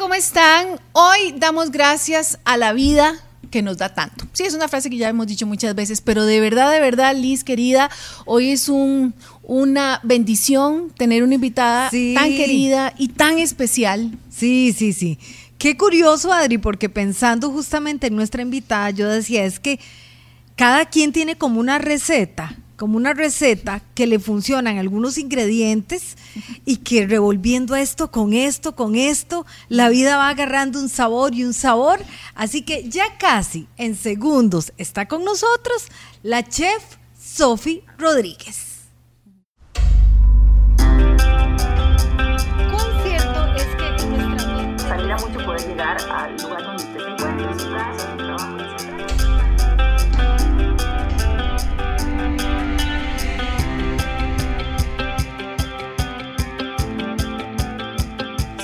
¿cómo están? Hoy damos gracias a la vida que nos da tanto. Sí, es una frase que ya hemos dicho muchas veces, pero de verdad, de verdad, Liz, querida, hoy es un, una bendición tener una invitada tan querida y tan especial. Sí, sí, sí. Qué curioso, Adri, porque pensando justamente en nuestra invitada, yo decía, es que cada quien tiene como una receta como una receta que le funcionan algunos ingredientes y que revolviendo esto con esto, con esto, la vida va agarrando un sabor y un sabor. Así que ya casi en segundos está con nosotros la chef Sofi Rodríguez. ¿Cuán cierto es que en nuestra mente... Mucho poder llegar al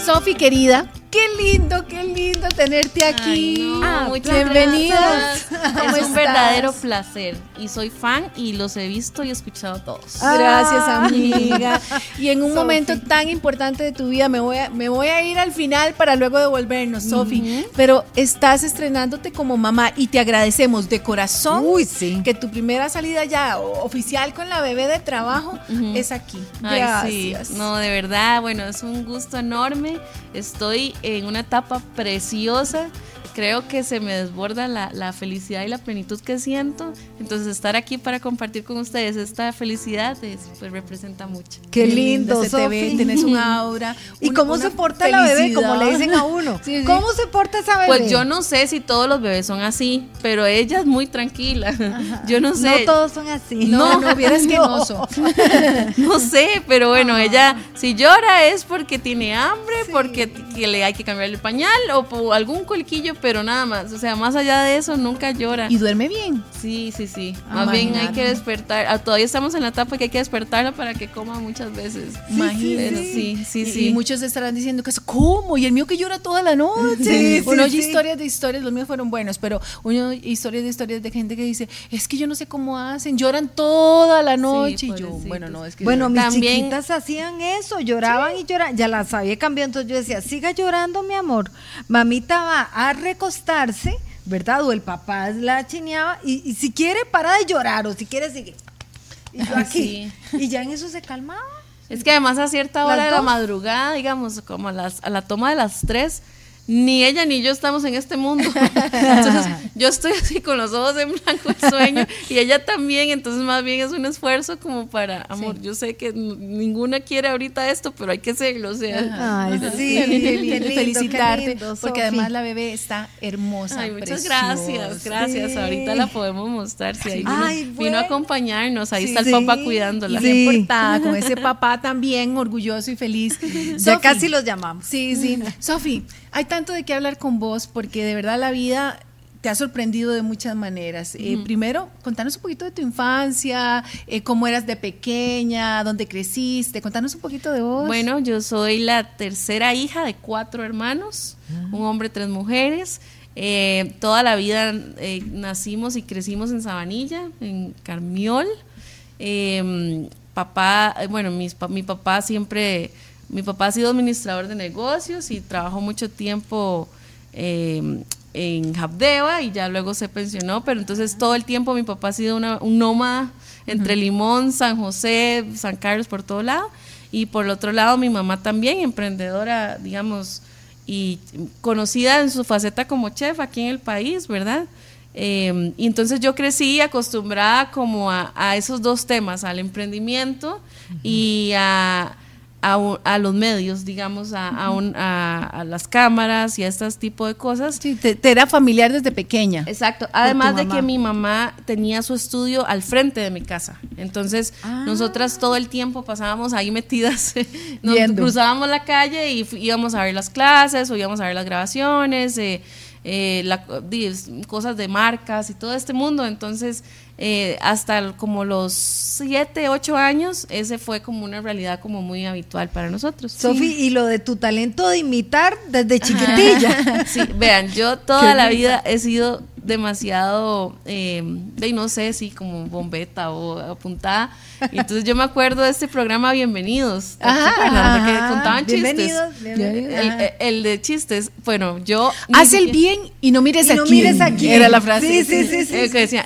Sofi, querida, Qué lindo, qué lindo tenerte aquí. Ah, Bienvenidas. Es un verdadero placer y soy fan y los he visto y escuchado todos. Gracias, ah. amiga. y en un momento tan importante de tu vida, me voy a, me voy a ir al final para luego devolvernos, Sofi. Pero estás estrenándote como mamá y te agradecemos de corazón que tu primera salida ya oficial con la bebé de trabajo es aquí. Gracias. No, de verdad, bueno, es un gusto enorme. Estoy en una etapa preciosa creo que se me desborda la, felicidad y la plenitud que siento. Entonces estar aquí para compartir con ustedes esta felicidad pues representa mucho. Qué, lindo, se te ve, tenés un aura. ¿Y cómo se porta la bebé? Como le dicen a uno. ¿Cómo se porta esa bebé? Pues yo no sé si todos los bebés son así, pero ella es muy tranquila. Yo no sé. No todos son así. No, no, vieras que no. no sé, pero bueno, ella si llora es porque tiene hambre, porque le hay que cambiar el pañal o por algún colquillo, pero nada más. O sea, más allá de eso, nunca llora. ¿Y duerme bien? Sí, sí, sí. más bien hay que despertar. Ah, todavía estamos en la etapa que hay que despertarla para que coma muchas veces. Imagínate. Sí, sí, sí. Y, muchos estarán diciendo que es como, y el mío que llora toda la noche. uno oye historias de historias, los míos fueron buenos, pero uno historias de historias de gente que dice, es que yo no sé cómo hacen, lloran toda la noche. y yo, bueno, no, es que. Bueno, mis chiquitas hacían eso, lloraban y lloraban. Ya las había cambiado, entonces yo decía, siga llorando, mi amor. Mamita va a recostar ¿verdad? O el papá la chineaba y, si quiere para de llorar o si quiere sigue. Y yo aquí. Y ya en eso se calmaba. Es que además a cierta hora de la madrugada, digamos, como a, las, a la toma de las tres, ni ella ni yo estamos en este mundo. Entonces, yo estoy así con los ojos en blanco el sueño y ella también, entonces más bien es un esfuerzo como para, amor, yo sé que ninguna quiere ahorita esto, pero hay que hacerlo, o sea. Ay, sí, felicitarte, porque además la bebé está hermosa. Ay, muchas gracias, gracias. Ahorita la podemos mostrar, si ahí vino, a acompañarnos, ahí está el papá cuidándola. Sí. Portada, con ese papá también orgulloso y feliz. Ya casi los llamamos. Sí, sí. Sofi, hay tanto de qué hablar con vos porque de verdad la vida te ha sorprendido de muchas maneras. Eh, primero, contanos un poquito de tu infancia, eh, cómo eras de pequeña, dónde creciste, contanos un poquito de vos. Bueno, yo soy la tercera hija de cuatro hermanos, ah. un hombre, tres mujeres. Eh, toda la vida nacimos y crecimos en Sabanilla, en Carmiol. Papá, bueno, mi papá siempre mi papá ha sido administrador de negocios y trabajó mucho tiempo em, en Habdeba y ya luego se pensionó, pero entonces todo el tiempo mi papá ha sido un nómada entre Limón, San José, San Carlos, por todo lado. Y por el otro lado, mi mamá también, emprendedora, digamos, y conocida en su faceta como chef aquí en el país, ¿verdad? Em, y entonces yo crecí acostumbrada como a, esos dos temas, al emprendimiento y a a, los medios, digamos, a, a, las cámaras y a este tipo de cosas. Sí, te, era familiar desde pequeña. Exacto. Además de que mi mamá tenía su estudio al frente de mi casa. Entonces, ah. nosotras todo el tiempo pasábamos ahí metidas, nos cruzábamos la calle y íbamos a ver las clases o íbamos a ver las grabaciones. Eh, eh, la, cosas de marcas y todo este mundo. Entonces, eh, hasta como los 7, 8 años, ese fue como una realidad como muy habitual para nosotros. Sofi, y lo de tu talento de imitar desde chiquitilla. sí, vean, yo toda la vida he sido demasiado, eh, de, no sé si como bombeta o apuntada. Y entonces yo me acuerdo de este programa Bienvenidos. ¿te Ajá? De que ajá. contaban chistes. Bienvenidos, bienvenidos. El, Ajá. el de chistes, bueno, yo... Haz el bien y no mires Y no aquí. mires aquí. Era la frase. Sí, sí, sí, sí. Eh, que decía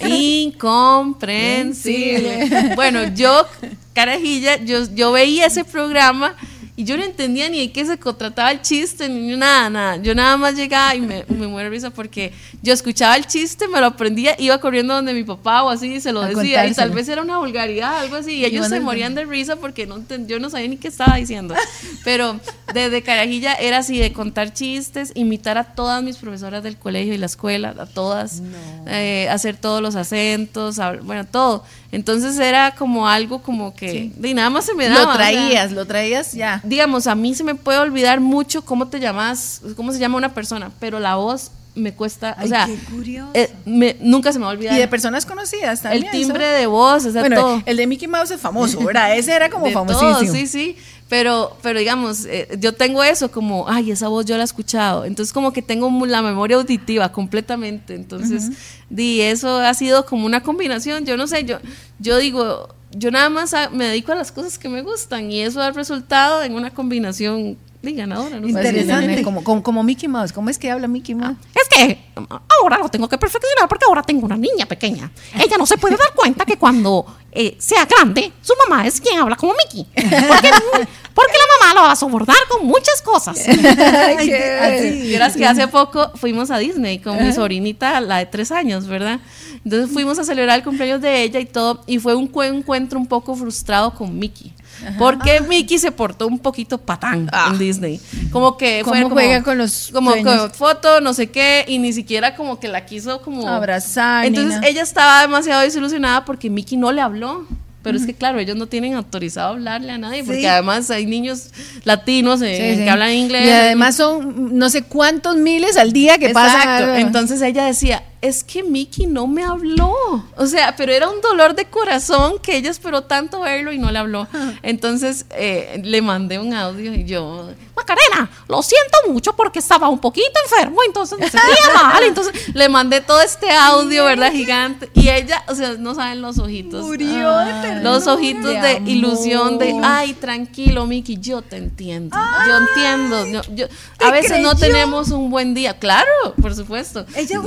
incomprensible. bueno, yo, carajilla, yo, yo veía ese programa y yo no entendía ni de qué se contrataba el chiste, ni nada, nada. Yo nada más llegaba y me, me muero de risa porque yo escuchaba el chiste, me lo aprendía, iba corriendo donde mi papá o así y se lo A decía. Y tal vez era una vulgaridad, algo así. Y ellos se morían de risa porque no yo no sabía ni qué estaba diciendo. Pero desde carajilla era así de contar chistes, imitar a todas mis profesoras del colegio y la escuela, a todas, eh, hacer todos los acentos, bueno, todo. Entonces era como algo como que de nada más se me daba. Lo o sea, traías, lo traías ya. digamos, a mí se me puede olvidar mucho cómo te llamas, cómo se llama una persona, pero la voz me cuesta, o Ay, sea, qué curioso. eh, me- nunca se me va a olvidar. Y de personas conocidas también. el timbre eso. de voz, o sea, Bueno, todo. el de Mickey Mouse es famoso, ¿verdad? Ese era como De famosísimo. todo, sí, sí. Pero, pero digamos, eh, yo tengo eso como, ay, esa voz yo la he escuchado. Entonces, como que tengo la memoria auditiva completamente. Entonces, di, eso ha sido como una combinación. Yo no sé, yo, yo digo, yo nada más a- me dedico a las cosas que me gustan y eso ha resultado en una combinación di, ganadora. No sé. Pues Interesante. Como, como, como Mickey Mouse. ¿Cómo es que habla Mickey Mouse? Es que ahora lo tengo que perfeccionar porque ahora tengo una niña pequeña. Ella no se puede dar cuenta que cuando eh, sea grande, su mamá es quien habla como Mickey. Porque, porque la mamá lo va a sobornar con muchas cosas. Vieras que hace poco fuimos a Disney con mi sobrinita, la de tres años, ¿verdad? Entonces fuimos a celebrar el cumpleaños de ella y todo, y fue un cu- encuentro un poco frustrado con Mickey. Porque Mickey se portó un poquito patán Ah. en Disney. Como que ¿Cómo fue como, juega con los como con foto, no sé qué, y ni siquiera como que la quiso como Abrazar, Entonces ella estaba demasiado desilusionada porque Mickey no le habló. Pero es que claro, ellos no tienen autorizado a hablarle a nadie, porque Sí. además hay niños latinos eh, Sí, sí. que hablan inglés. Y además son no sé cuántos miles al día que Exacto. pasan. Entonces ella decía, es que Mickey no me habló. O sea, pero era un dolor de corazón que ella esperó tanto verlo y no le habló. Entonces eh, le mandé un audio y yo, Macarena, lo siento mucho porque estaba un poquito enfermo, entonces me sentía mal. entonces le mandé todo este audio, ¿verdad? Gigante. Y ella, o sea, no saben los ojitos. Murió de ternura. Los ojitos de, ilusión de, ay, tranquilo, Miki, yo te entiendo. yo entiendo. yo- yo- ¿te a veces no tenemos un buen día. Claro, por supuesto. Ella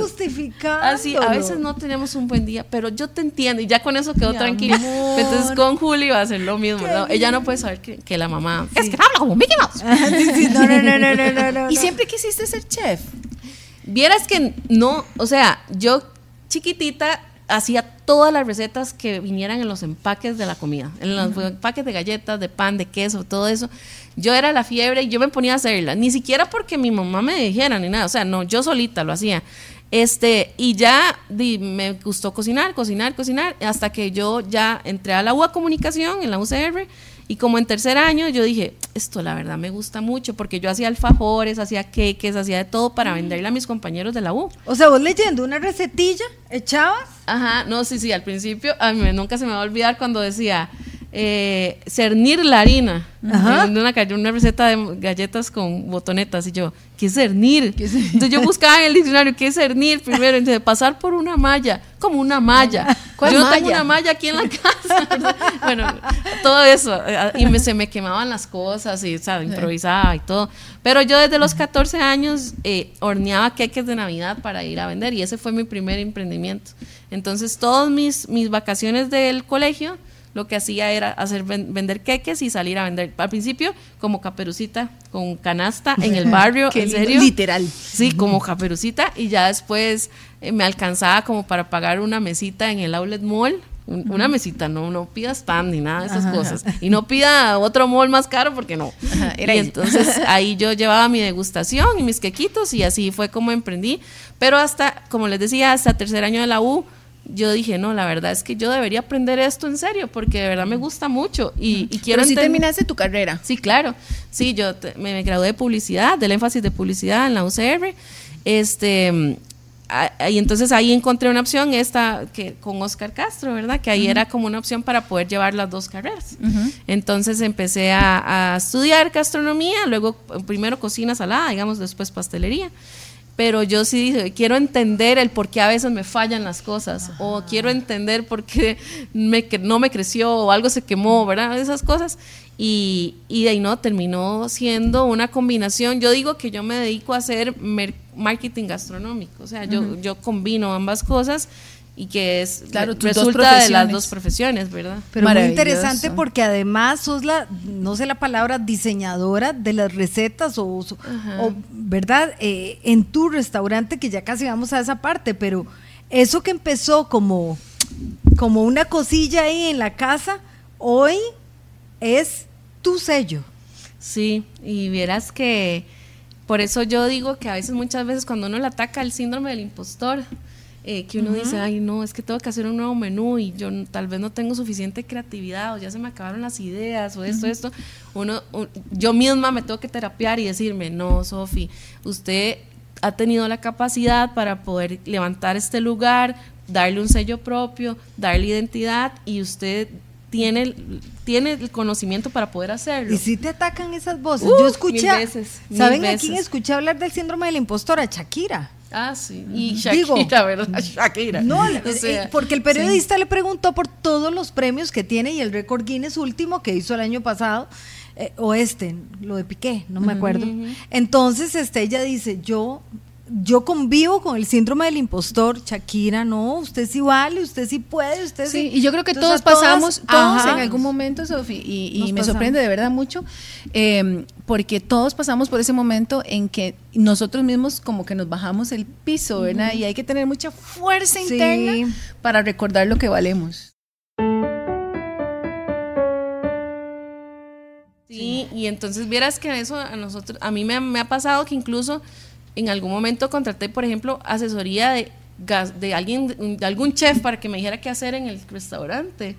Así, a veces no tenemos un buen día, pero yo te entiendo y ya con eso quedó Mi tranquila. amor. Entonces con Juli va a hacer lo mismo. ¿no? Ella no puede saber que, que la mamá... Es que habla como Mickey Mouse. Sí, sí, no, no, no, Y siempre quisiste ser chef. Vieras que no, o sea, yo chiquitita hacía todas las recetas que vinieran en los empaques de la comida, en los empaques de galletas, de pan, de queso, todo eso. Yo era la fiebre y yo me ponía a hacerla, ni siquiera porque mi mamá me dijera ni nada, o sea, no, yo solita lo hacía. Este, y ya di, me gustó cocinar, cocinar, cocinar, hasta que yo ya entré a la UA Comunicación, en la UCR, y como en tercer año yo dije, esto la verdad me gusta mucho, porque yo hacía alfajores, hacía queques, hacía de todo para venderle a mis compañeros de la U. O sea, vos leyendo una recetilla, echabas. Ajá, no, sí, sí, al principio, a mí nunca se me va a olvidar cuando decía eh, cernir la harina. Ajá. Una, una receta de galletas con botonetas y yo, ¿qué es cernir? Entonces yo buscaba en el diccionario, ¿qué es cernir? Primero, entonces pasar por una malla, como una malla. ¿Cuál yo no tengo malla? una malla aquí en la casa. bueno, todo eso. eh, Y me, se me quemaban las cosas y, ¿sabes? Improvisaba y todo. Pero yo desde los 14 años eh, horneaba queques de Navidad para ir a vender y ese fue mi primer emprendimiento. Entonces, todas mis, mis vacaciones del colegio, lo que hacía era hacer ven- vender queques y salir a vender. Al principio, como caperucita, con canasta en el barrio, en serio. literal. Sí, como caperucita y ya después eh, me alcanzaba como para pagar una mesita en el outlet mall. Un- Una mesita, no, no pidas pan ni nada de esas cosas. Y no pida otro mall más caro porque no. Ajá, era y entonces ahí yo llevaba mi degustación y mis quequitos y así fue como emprendí. Pero hasta, como les decía, hasta tercer año de la U, yo dije, no, la verdad es que yo debería aprender esto en serio porque de verdad me gusta mucho y, y quiero Pero si terminaste tu carrera. Sí, claro. Sí, yo te- me, me gradué de publicidad, del énfasis de publicidad en la UCR. Este, a- y entonces ahí encontré una opción, esta que con Oscar Castro, ¿verdad? Que ahí era como una opción para poder llevar las dos carreras. Entonces empecé a, a estudiar gastronomía, luego primero cocina salada, digamos, después pastelería. Pero yo sí dije, quiero entender el por qué a veces me fallan las cosas, o quiero entender por qué me, que no me creció, o algo se quemó, ¿verdad? Esas cosas. Y, y de ahí no, terminó siendo una combinación. Yo digo que yo me dedico a hacer marketing gastronómico, o sea, yo, yo combino ambas cosas y que es Claro, tus dos resulta de las dos profesiones, ¿verdad? Pero muy interesante porque además sos la, no sé la palabra, diseñadora de las recetas o, o, ¿verdad? Eh, en tu restaurante, que ya casi vamos a esa parte, pero eso que empezó como, como una cosilla ahí en la casa, hoy es tu sello. Sí, y vieras que por eso yo digo que a veces, muchas veces, cuando uno le ataca el síndrome del impostor, eh, que uno dice, ay, no, es que tengo que hacer un nuevo menú y yo tal vez no tengo suficiente creatividad o ya se me acabaron las ideas o esto, esto. Uno, yo misma me tengo que terapiar y decirme, no, Sofi, usted ha tenido la capacidad para poder levantar este lugar, darle un sello propio, darle identidad y usted tiene, el- tiene el conocimiento para poder hacerlo. Y si te atacan esas voces. Uh, Yo escuché, mil veces, mil ¿saben a quién escuché hablar del síndrome del impostor? A Shakira. Ah, sí. Y Digo, Shakira, ¿verdad? Shakira. No, O eh, sea, porque el periodista le preguntó por todos los premios que tiene y el récord Guinness último que hizo el año pasado, eh, o este, lo de Piqué, no me acuerdo. Entonces, este, ella dice, yo, yo convivo con el síndrome del impostor, Shakira, no, usted sí vale, usted sí puede, usted sí. Sí, y yo creo que Entonces, todos todas- pasamos, todos Ajá. en algún momento, Sofi, y, me pasamos. sorprende de verdad mucho, eh, porque todos pasamos por ese momento en que nosotros mismos como que nos bajamos el piso, ¿verdad? Y hay que tener mucha fuerza Sí. interna para recordar lo que valemos. Sí, y entonces vieras que eso a nosotros, a mí me, ha- me ha pasado que incluso en algún momento contraté, por ejemplo, asesoría de, gas- de alguien, de algún chef para que me dijera qué hacer en el restaurante.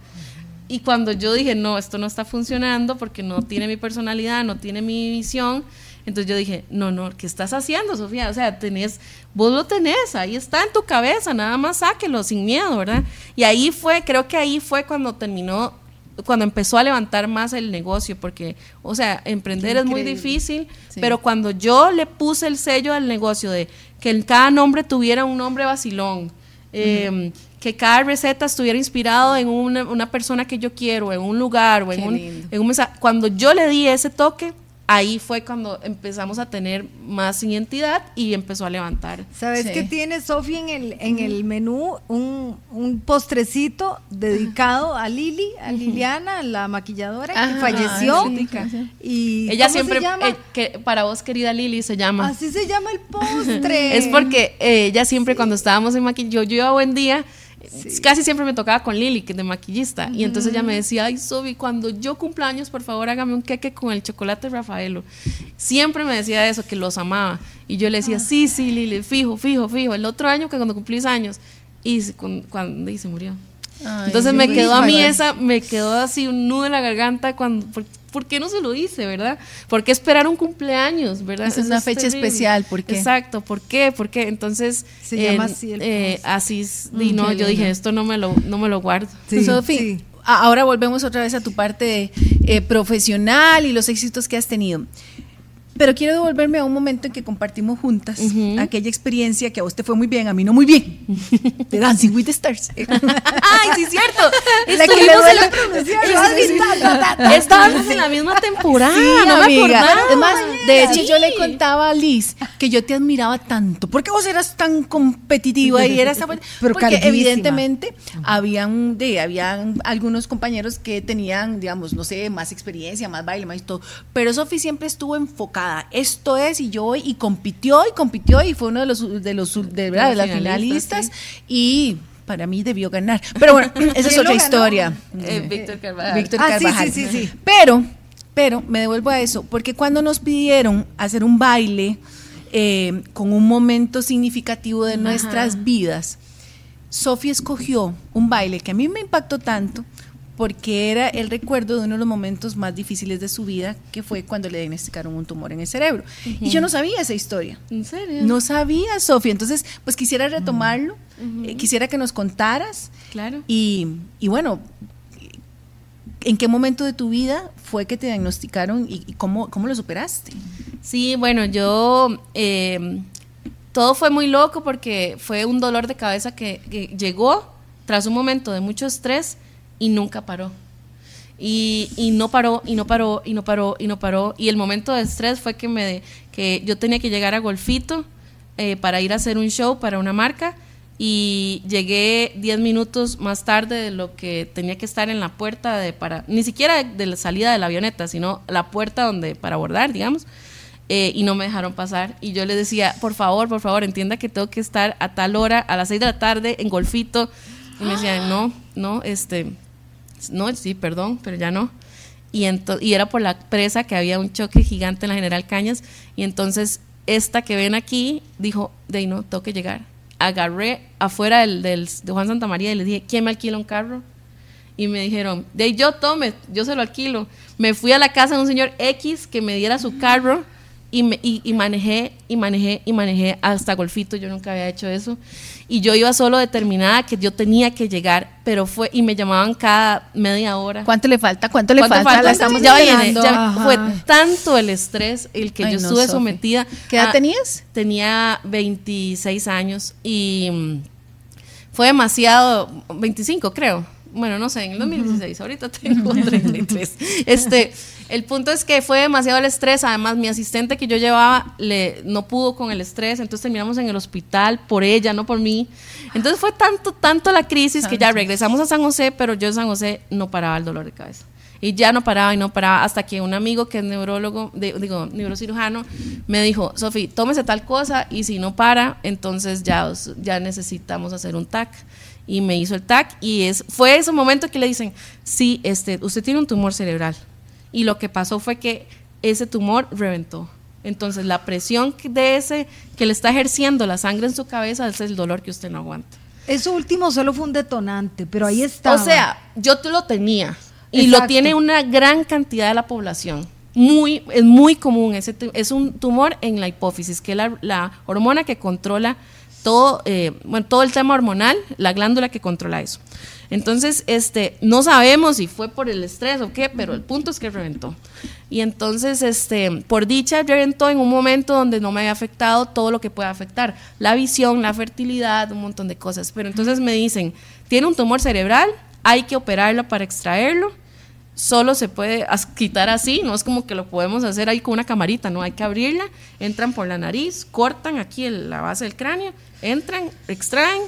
Y cuando yo dije, no, esto no está funcionando porque no tiene mi personalidad, no tiene mi visión, entonces yo dije, no, no, ¿qué estás haciendo, Sofía? O sea, tenés, vos lo tenés, ahí está en tu cabeza, nada más sáquelo sin miedo, ¿verdad? Y ahí fue, creo que ahí fue cuando terminó, cuando empezó a levantar más el negocio, porque, o sea, emprender es muy difícil, Sí. pero cuando yo le puse el sello al negocio de que cada nombre tuviera un nombre vacilón, eh, que cada receta estuviera inspirado en una, una persona que yo quiero, en un lugar o en Qué un, lindo. en un mensaje. Cuando yo le di ese toque, ahí fue cuando empezamos a tener más identidad y empezó a levantar. ¿Sabes Sí. qué tiene Sofía en el, en el menú? Un, un postrecito dedicado a Lili, a Liliana, la maquilladora que falleció. sí, sí. Y Ella ¿cómo siempre, eh, que para vos querida Lili se llama. Así se llama el postre. Es porque eh, ella siempre cuando estábamos en maquillaje, yo, yo iba a buen día, casi siempre me tocaba con Lili, que es de maquillista, y entonces ella me decía, ay Sobi, cuando yo cumpla años, por favor hágame un queque con el chocolate Rafaelo. Siempre me decía eso, que los amaba. Y yo le decía, sí, sí, Lili, fijo, fijo, fijo. El otro año que cuando cumplís años, y se, con- cuando, y se murió. Ay, Entonces me quedó a mí esa, me quedó así un nudo en la garganta cuando, ¿por, por qué no se lo hice, verdad? ¿Por qué esperar un cumpleaños, verdad? Es Eso una fecha terrible. especial, ¿por qué? Exacto, ¿por qué? ¿Por qué? Entonces, Se llama así el eh, así es, y no, yo dije, esto no me lo, no me lo guardo. Sí, Sofi, sí. a- ahora volvemos otra vez a tu parte eh, profesional y los éxitos que has tenido. Pero quiero devolverme a un momento en que compartimos juntas aquella experiencia que a usted fue muy bien, a mí no muy bien, de Dancing with the Stars. ¡Ay, sí, cierto! La que le Estábamos en la misma temporada, Sí, no me amiga. Además, de hecho, Sí. yo le contaba a Liz que yo te admiraba tanto. porque vos eras tan competitiva y eras Pero Porque evidentemente habían, de, habían algunos compañeros que tenían, digamos, no sé, más experiencia, más baile, más todo. Pero Sofi siempre estuvo enfocada. Esto es, y yo voy, y compitió, y compitió, y fue uno de los de los de, ¿verdad? de las finalistas. Y para mí debió ganar. Pero bueno, esa es ¿Quién otra historia. Eh, Víctor Carvajal. Víctor Ah, sí, Carvajal. sí, sí, sí. Pero, pero me devuelvo a eso, porque cuando nos pidieron hacer un baile eh, con un momento significativo de nuestras vidas, Sofía escogió un baile que a mí me impactó tanto porque era el recuerdo de uno de los momentos más difíciles de su vida, que fue cuando le diagnosticaron un tumor en el cerebro. Y yo no sabía esa historia. ¿En serio? No sabía, Sofía. Entonces, pues quisiera retomarlo, eh, quisiera que nos contaras. Claro. Y, y bueno, ¿en qué momento de tu vida fue que te diagnosticaron y, y cómo, cómo lo superaste? Sí, bueno, yo eh, todo fue muy loco porque fue un dolor de cabeza que, que llegó tras un momento de mucho estrés y nunca paró. Y, y no paró, y no paró, y no paró, y no paró. Y el momento de estrés fue que, me, que yo tenía que llegar a Golfito eh, para ir a hacer un show para una marca y llegué 10 minutos más tarde de lo que tenía que estar en la puerta de para ni siquiera de la salida de la avioneta, sino la puerta donde para abordar, digamos. eh, y no me dejaron pasar y yo les decía, por favor, por favor, entienda que tengo que estar a tal hora, a las 6 de la tarde en Golfito. Y me decían, "No, no, este no, sí, perdón, pero ya no. Y, y era por la presa que había un choque gigante en la General Cañas. Y entonces esta que ven aquí dijo, de ahí no, tengo que llegar. Agarré afuera del, de Juan Santa María y le dije, ¿quién me alquila un carro? Y me dijeron, de yo tome, yo se lo alquilo. Me fui a la casa de un señor X que me diera su carro y, me, y, y manejé y manejé y manejé hasta Golfito. Yo nunca había hecho eso. Y yo iba solo determinada que yo tenía que llegar, pero fue, y me llamaban cada media hora. ¿Cuánto le falta? ¿Cuánto le ¿Cuánto falta? falta? La estamos ya viene, ya fue tanto el estrés el que Ay, yo no, estuve sometida. ¿Qué edad a- tenías? Tenía 26 años y mm, fue demasiado, 25 creo. Bueno, no sé, en el 2016, ahorita tengo 33. Este, el punto es que fue demasiado el estrés, además mi asistente que yo llevaba le, no pudo con el estrés, entonces terminamos en el hospital por ella, no por mí. Entonces fue tanto, tanto la crisis que ya regresamos a San José, pero yo en San José no paraba el dolor de cabeza. Y ya no paraba y no paraba hasta que un amigo que es neurólogo, de- digo, neurocirujano, me dijo, Sofi, tómese tal cosa y si no para, entonces ya, ya necesitamos hacer un TAC. Y me hizo el TAC y es, fue ese momento que le dicen, sí, este, usted tiene un tumor cerebral. Y lo que pasó fue que ese tumor reventó. Entonces la presión de ese que le está ejerciendo la sangre en su cabeza es el dolor que usted no aguanta. Eso último solo fue un detonante, pero ahí está. O sea, yo te lo tenía y Exacto. lo tiene una gran cantidad de la población. Muy, es muy común, ese es un tumor en la hipófisis, que es la, la hormona que controla todo, eh, bueno, todo el tema hormonal, la glándula que controla eso. Entonces, este, no sabemos si fue por el estrés o qué, pero el punto es que reventó. Y entonces, este, por dicha, reventó en un momento donde no me había afectado todo lo que puede afectar, la visión, la fertilidad, un montón de cosas. Pero entonces me dicen, tiene un tumor cerebral, hay que operarlo para extraerlo. Solo se puede quitar así, no es como que lo podemos hacer ahí con una camarita, no hay que abrirla, entran por la nariz, cortan aquí la base del cráneo, entran, extraen,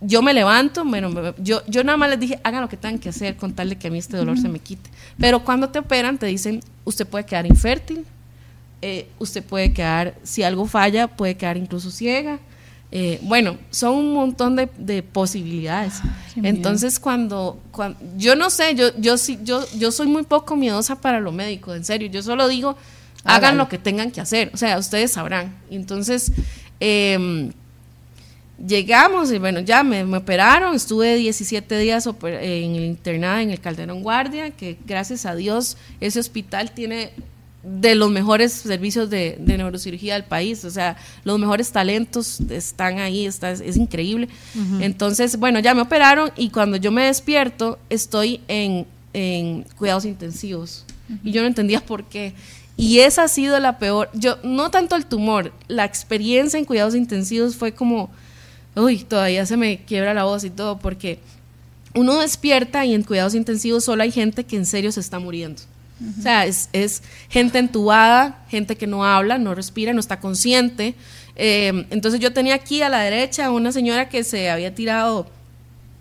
yo me levanto, bueno, me- yo, yo nada más les dije, hagan lo que tengan que hacer con tal de que a mí este dolor se me quite. Pero cuando te operan, te dicen, usted puede quedar infértil, eh, usted puede quedar, si algo falla, puede quedar incluso ciega. Eh, bueno, son un montón de, de posibilidades. Entonces, cuando, cuando, yo no sé, yo, yo sí, yo, yo soy muy poco miedosa para lo médico, en serio. Yo solo digo, hagan lo que tengan que hacer. O sea, ustedes sabrán. Entonces, em, llegamos y bueno, ya me, me operaron, estuve 17 días en el internado en el Calderón Guardia, que gracias a Dios ese hospital tiene de los mejores servicios de, de neurocirugía del país, o sea, los mejores talentos están ahí, está, es, es increíble. Entonces, bueno, ya me operaron y cuando yo me despierto estoy en, en cuidados intensivos y yo no entendía por qué. Y esa ha sido la peor, yo no tanto el tumor, la experiencia en cuidados intensivos fue como, uy, todavía se me quiebra la voz y todo, porque uno despierta y en cuidados intensivos solo hay gente que en serio se está muriendo. O sea, es, es gente entubada, gente que no habla, no respira, no está consciente. Eh, entonces yo tenía aquí a la derecha una señora que se había tirado,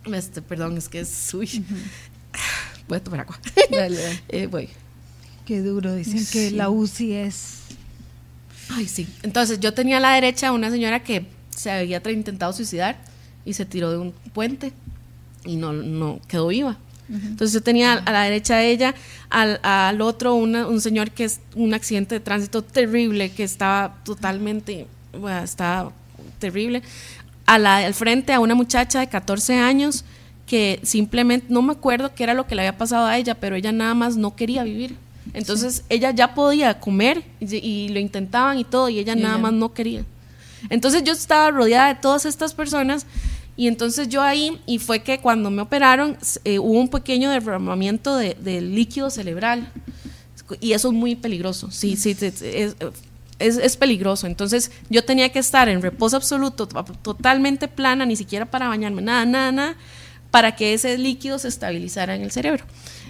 este, perdón, es que es, uy, voy a tomar agua. Dale, dale. Eh, voy. Qué duro, dicen que la UCI es. Ay, sí. Entonces yo tenía a la derecha una señora que se había intentado suicidar y se tiró de un puente y no, no quedó viva. Entonces yo tenía a la derecha de ella, al, al otro una- un señor que es un accidente de tránsito terrible, que estaba totalmente, bueno, estaba terrible. A la, al frente a una muchacha de 14 años que simplemente, no me acuerdo qué era lo que le había pasado a ella, pero ella nada más no quería vivir. Entonces ella ya podía comer y, y lo intentaban y todo, y ella Y nada ella- más no quería. Entonces yo estaba rodeada de todas estas personas y entonces yo ahí, y fue que cuando me operaron, eh, hubo un pequeño derramamiento de, líquido cerebral. Y eso es muy peligroso. Sí, sí, eh, es, es peligroso. Entonces yo tenía que estar en reposo absoluto, to- totalmente plana, ni siquiera para bañarme, nada, nada, nada, para que ese líquido se estabilizara en el cerebro.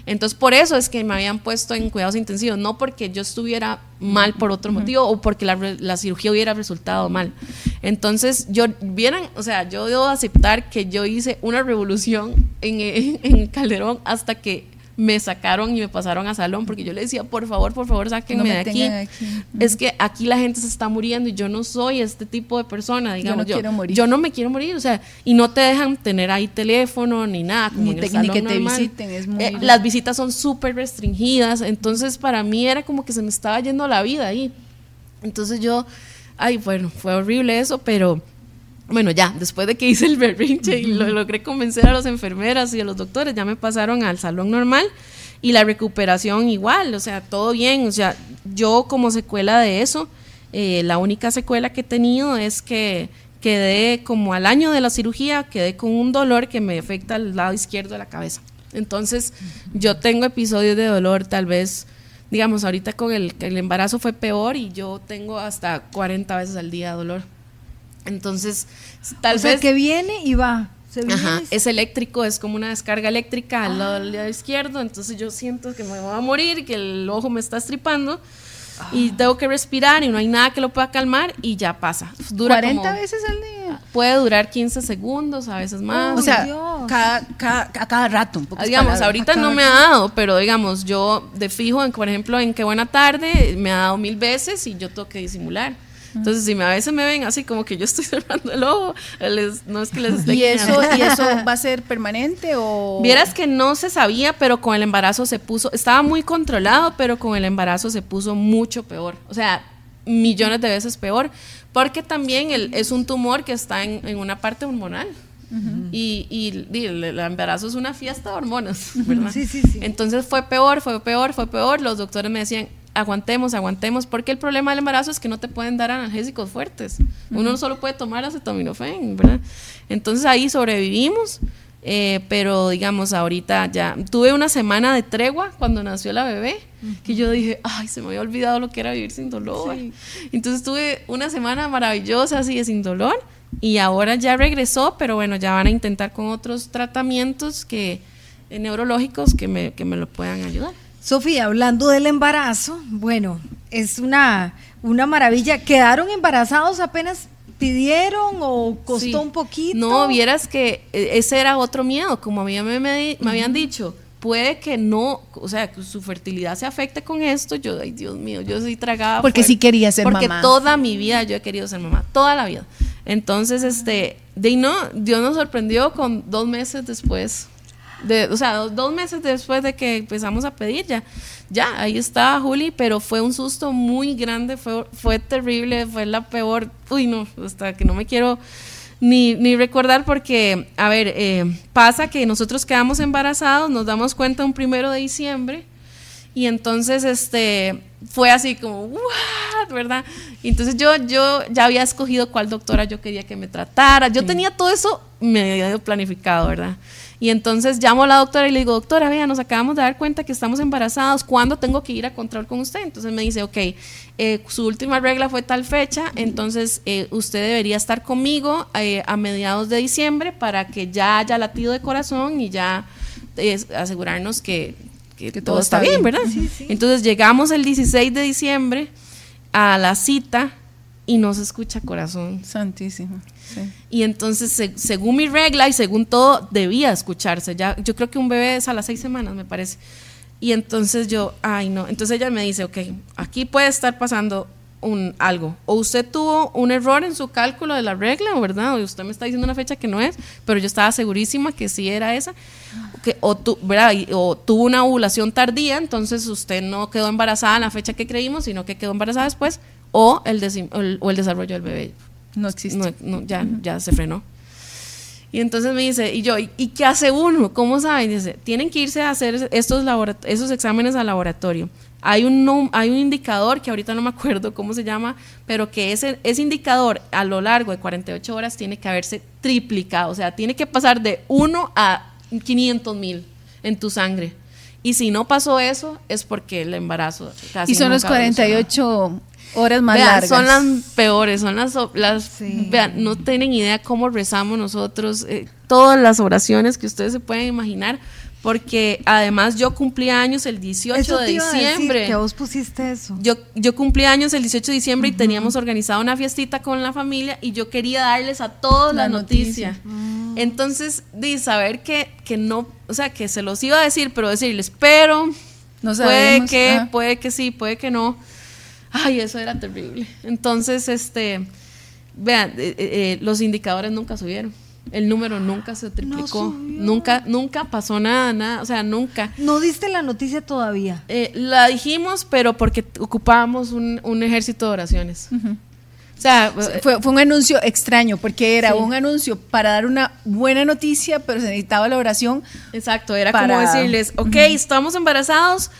Entonces, por eso es que me habían puesto en cuidados intensivos, no porque yo estuviera mal por otro motivo o porque la, la cirugía hubiera resultado mal. Entonces, yo, vieran, o sea, yo debo aceptar que yo hice una revolución en, en, en Calderón hasta que me sacaron y me pasaron a salón porque yo le decía, por favor, por favor, sáquenme No de aquí. Es que aquí la gente se está muriendo y yo no soy este tipo de persona, digamos. no quiero morir. yo no me quiero morir, o sea, y no te dejan tener ahí teléfono ni nada. Como Ni en el te- ni que salón te visiten, es muy- Eh, las visitas son súper restringidas, entonces para mí era como que se me estaba yendo la vida ahí. Entonces yo, ay, bueno, fue horrible eso, pero bueno, ya, después de que hice el berrinche y lo logré convencer a las enfermeras y a los doctores, ya me pasaron al salón normal y la recuperación igual, o sea, todo bien, o sea, yo como secuela de eso, eh, la única secuela que he tenido es que quedé como al año de la cirugía, quedé con un dolor que me afecta al lado izquierdo de la cabeza. Entonces, yo tengo episodios de dolor, tal vez, digamos, ahorita con el, el embarazo fue peor y yo tengo hasta 40 veces al día dolor. Entonces, tal o sea, vez... que viene y va. Se viene Ajá, y se- es eléctrico, es como una descarga eléctrica al lado del lado izquierdo, entonces yo siento que me voy a morir, que el ojo me está estripando y tengo que respirar y no hay nada que lo pueda calmar y ya pasa. Dura 40 como- veces al día. Puede durar 15 segundos, a veces más. O sea, cada, cada, a cada rato. un poco Ah, digamos, ahorita no me ha dado, pero digamos, yo de fijo, en, por ejemplo, en Qué Buena Tarde, me ha dado mil veces y yo tengo que disimular. Entonces, si me, a veces me ven así como que yo estoy cerrando el ojo, les- no es que les esté ¿Y eso. ¿Y eso va a ser permanente o...? Vieras que no se sabía, pero con el embarazo se puso, estaba muy controlado, pero con el embarazo se puso mucho peor. O sea, millones de veces peor, porque también el- es un tumor que está en, en una parte hormonal. Y, y, y el, el embarazo es una fiesta de hormonas, ¿verdad? Sí, sí, sí. Entonces fue peor, fue peor, fue peor. Los doctores me decían, aguantemos, aguantemos, porque el problema del embarazo es que no te pueden dar analgésicos fuertes. Uno solo puede tomar acetaminofén, ¿verdad? Entonces ahí sobrevivimos, eh, pero digamos, ahorita ya tuve una semana de tregua cuando nació la bebé, que yo dije, ay, se me había olvidado lo que era vivir sin dolor. Entonces tuve una semana maravillosa así de sin dolor. Y ahora ya regresó, pero bueno, ya van a intentar con otros tratamientos que eh, neurológicos que me, que me lo puedan ayudar. Sofía, hablando del embarazo, bueno, es una, una maravilla. ¿Quedaron embarazados apenas pidieron o costó Sí. un poquito? No, vieras que eh, ese era otro miedo, como a mí me, me- me habían dicho, puede que no, o sea, que su fertilidad se afecte con esto. Yo, ay Dios mío, yo soy tragada. Porque fuerte. sí quería ser Porque mamá. toda mi vida yo he querido ser mamá, toda la vida. Entonces, este, de ahí no, Dios nos sorprendió con dos meses después. De, o sea, dos, dos meses después de que empezamos a pedir, ya, ya, ahí estaba Juli, pero fue un susto muy grande, fue, fue terrible, fue la peor, uy no, hasta que no me quiero ni, ni recordar porque, a ver, eh, pasa que nosotros quedamos embarazados, nos damos cuenta un primero de diciembre y entonces este fue así como what, ¿verdad? Y entonces yo yo ya había escogido cuál doctora yo quería que me tratara. Yo tenía todo eso medio planificado, ¿verdad? Y entonces llamo a la doctora y le digo, doctora, vea, nos acabamos de dar cuenta que estamos embarazados, ¿cuándo tengo que ir a control con usted? Entonces me dice, ok, eh, su última regla fue tal fecha, entonces eh, usted debería estar conmigo eh, a mediados de diciembre para que ya haya latido de corazón y ya asegurarnos que, que todo, está bien, ¿verdad? Entonces llegamos el 16 de diciembre a la cita y no se escucha corazón. Santísimo. Y entonces, se- según mi regla y según todo, debía escucharse. Ya, yo creo que un bebé es a las seis semanas, me parece. Y entonces yo, ay no. Entonces ella me dice, ok, aquí puede estar pasando un, algo. O usted tuvo un error en su cálculo de la regla, ¿verdad? O usted me está diciendo una fecha que no es, pero yo estaba segurísima que sí era esa. Que, o, tu, ¿verdad? O tuvo una ovulación tardía, entonces usted no quedó embarazada en la fecha que creímos, sino que quedó embarazada después. O el- o el desarrollo del bebé No existe. no, no, ya, ya se frenó. Y entonces me dice, y yo, ¿y, y qué hace uno? ¿Cómo saben? Dice, tienen que irse a hacer estos esos exámenes al laboratorio. Hay un, hay un indicador que ahorita no me acuerdo cómo se llama, pero que ese, ese indicador a lo largo de 48 horas tiene que haberse triplicado. O sea, tiene que pasar de 1 a 500 mil en tu sangre. Y si no pasó eso, es porque el embarazo casi Y son los nunca evoluciona. 48 Horas más Vean, largas. son las peores, son las, las Sí. vean, no tienen idea cómo rezamos nosotros, eh, todas las oraciones que ustedes se pueden imaginar, porque además yo cumplí años el 18 Eso de a decir, diciembre. que vos pusiste eso. Yo, yo cumplí años el 18 de diciembre y teníamos organizado una fiestita con la familia y yo quería darles a todos la, La noticia. noticia. Entonces, di saber que, que no, o sea, que se los iba a decir, pero decirles, pero No puede sabemos, que, ajá. puede que sí, puede que no. Ay, eso era terrible. Entonces, este, vean, eh, eh, eh, los indicadores nunca subieron. El número nunca se triplicó. nunca, nunca pasó nada, nada, o sea, nunca. No diste la noticia todavía. Eh, la dijimos, pero porque ocupábamos un, un ejército de oraciones. O sea, eh, Fue, fue un anuncio extraño porque era Sí. un anuncio para dar una buena noticia, pero se necesitaba la oración. exacto, era para- como decirles, ok, estamos embarazados,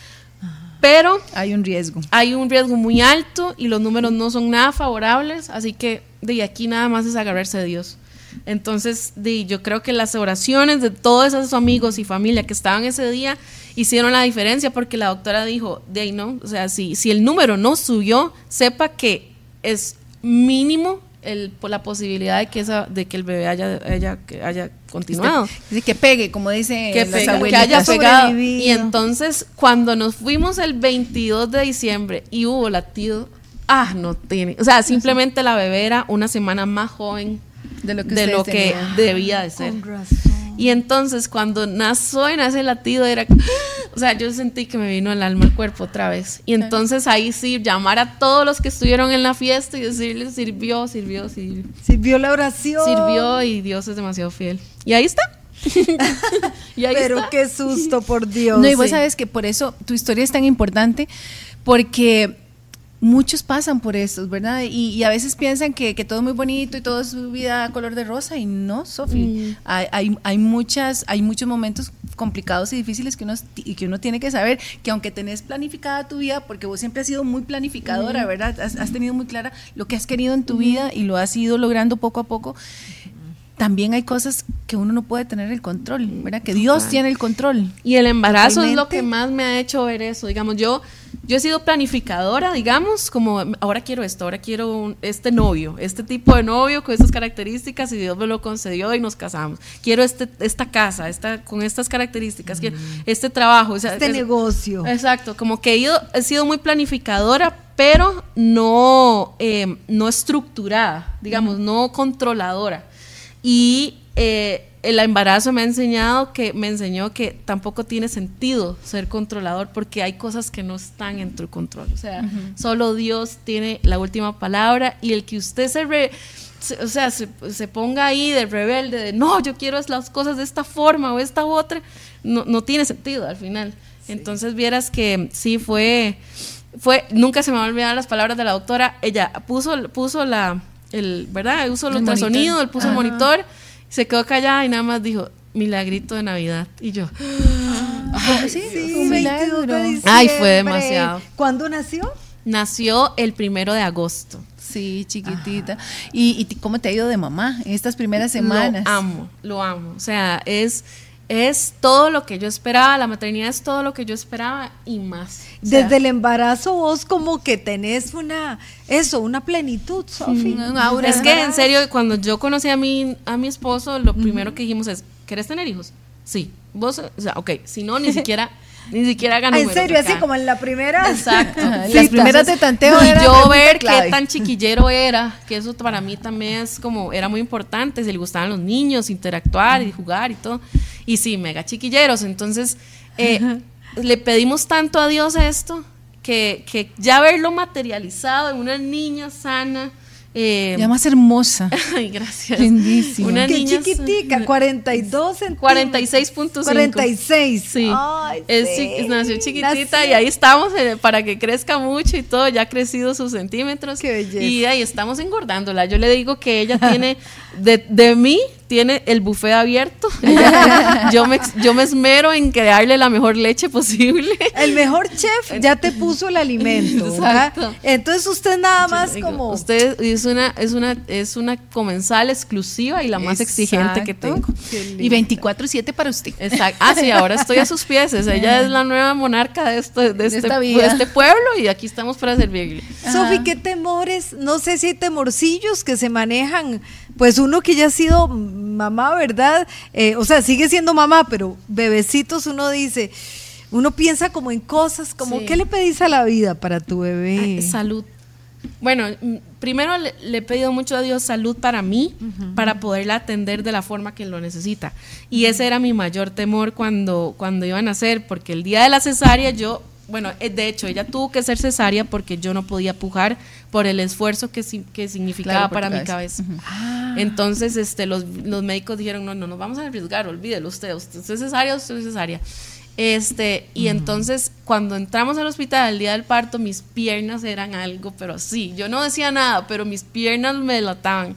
pero Hay un riesgo. hay un riesgo muy alto y los números no son nada favorables, así que de aquí nada más es agarrarse de Dios. Entonces, de, yo creo que las oraciones de todos esos amigos y familia que estaban ese día hicieron la diferencia porque la doctora dijo, de ahí no, o sea, si, si el número no subió, sepa que es mínimo el, por la posibilidad de que, esa, de que el bebé haya, haya, que haya continuado Dice que pegue, como dice que, las que haya pegado. Y entonces, cuando nos fuimos el 22 de diciembre y hubo latido, ah, no tiene. O sea, simplemente la bebé era una semana más joven de lo que, de lo que debía de ser. Y entonces, cuando nació y nace el latido, era. O sea, yo sentí que me vino el alma al cuerpo otra vez. Y entonces ahí sí, llamar a todos los que estuvieron en la fiesta y decirles: sirvió, sirvió, sirvió. Sirvió la oración. Sirvió y Dios es demasiado fiel. Y ahí está. y ahí Pero está. qué susto, por Dios. No, y vos Sí. sabes que por eso tu historia es tan importante, porque muchos pasan por eso, ¿verdad? Y, y a veces piensan que, que todo es muy bonito y todo es su vida color de rosa, y no, Sofi. Hay, hay, hay muchas, hay muchos momentos complicados y difíciles que uno, y que uno tiene que saber que aunque tenés planificada tu vida, porque vos siempre has sido muy planificadora, ¿verdad? Has, has tenido muy clara lo que has querido en tu vida y lo has ido logrando poco a poco. También hay cosas que uno no puede tener el control, ¿verdad? Que Dios tiene el control. Y el embarazo es lo que más me ha hecho ver eso. Digamos, yo, yo he sido planificadora, digamos, como ahora quiero esto, ahora quiero un- este novio, este tipo de novio con estas características y Dios me lo concedió y nos casamos. Quiero este, esta casa, esta, con estas características, quiero este trabajo. o sea, Este es- negocio. Exacto, como que he, ido, he sido muy planificadora, pero no, eh, no estructurada, digamos, no controladora. Y eh, el embarazo me ha enseñado que, me enseñó que tampoco tiene sentido ser controlador porque hay cosas que no están en tu control. O sea, solo Dios tiene la última palabra y el que usted se, re- se- o sea, se, se ponga ahí de rebelde, de no, yo quiero las cosas de esta forma o esta otra, no, no tiene sentido al final. Entonces vieras que sí fue, fue, nunca se me va a olvidar las palabras de la doctora, ella puso, puso la, el, ¿verdad? El, El ultrasonido, él puso el monitor, se quedó callada y nada más dijo, milagrito de Navidad. Y yo, sí, Sí, un 22 de milagro. Ay, fue demasiado. ¿Cuándo nació? nació el primero de agosto. Sí, chiquitita. ¿Y, y cómo te ha ido de mamá en estas primeras semanas? Lo amo, lo amo. O sea, es, es todo lo que yo esperaba, la maternidad es todo lo que yo esperaba y más. O sea, Desde el embarazo vos como que tenés una, eso, una plenitud, Sofi. Un aura. Es que en serio, cuando yo conocí a mi, a mi esposo, lo primero que dijimos es, ¿querés tener hijos? Sí. Vos, o sea, ok, si no, ni siquiera, ni siquiera haga Ah, en serio, acá. así como en la primera. Exacto. Las primeras de tanteo Y yo ver clave. qué tan chiquillero era, que eso para mí también es como, era muy importante, si le gustaban los niños, interactuar y jugar y todo. Y sí, mega chiquilleros. Entonces, eh, le pedimos tanto a Dios esto, que, que ya verlo materializado en una niña sana. Eh, Ya más hermosa. Ay, gracias. Lindísima. Una Qué niña chiquitica, 42 centímetros. 46.5. 46. Sí. Ay, Es sí. nació chiquitita Nació. y ahí estamos eh, para que crezca mucho y todo. Ya ha crecido sus centímetros. Qué belleza. Y ahí estamos engordándola. Yo le digo que ella tiene, de, de mí, tiene el buffet abierto. yo, me, yo me esmero en crearle la mejor leche posible. El mejor chef ya te puso el alimento. Exacto. Entonces usted nada más Digo, como... Usted es una, es una, es una comensal exclusiva y la más exigente que tengo. Y 24-7 para usted. Exacto. Ah, sí, ahora estoy a sus pies. Ella es la nueva monarca de, este, de este pueblo y aquí estamos para servirle. Sofi, ¿qué temores? No sé si hay temorcillos que se manejan. Pues uno que ya ha sido mamá, ¿verdad? Eh, o sea, sigue siendo mamá, pero bebecitos uno dice, uno piensa como en cosas, como, Sí. ¿qué le pedís a la vida para tu bebé? Ay, Salud. Bueno, mm, primero le, le he pedido mucho a Dios salud para mí, para poderla atender de la forma que lo necesita. Y ese era mi mayor temor cuando, cuando iba a nacer, porque el día de la cesárea yo, bueno, eh, de hecho ella tuvo que ser cesárea porque yo no podía pujar por el esfuerzo que, que significaba Claro, para mi cabeza. cabeza. Entonces, este, los, los médicos dijeron, no, no nos vamos a arriesgar, olvídelo usted, usted es cesárea, usted es cesárea. Este, y entonces cuando entramos al hospital el día del parto, mis piernas eran algo, pero sí, yo no decía nada, pero mis piernas me delataban.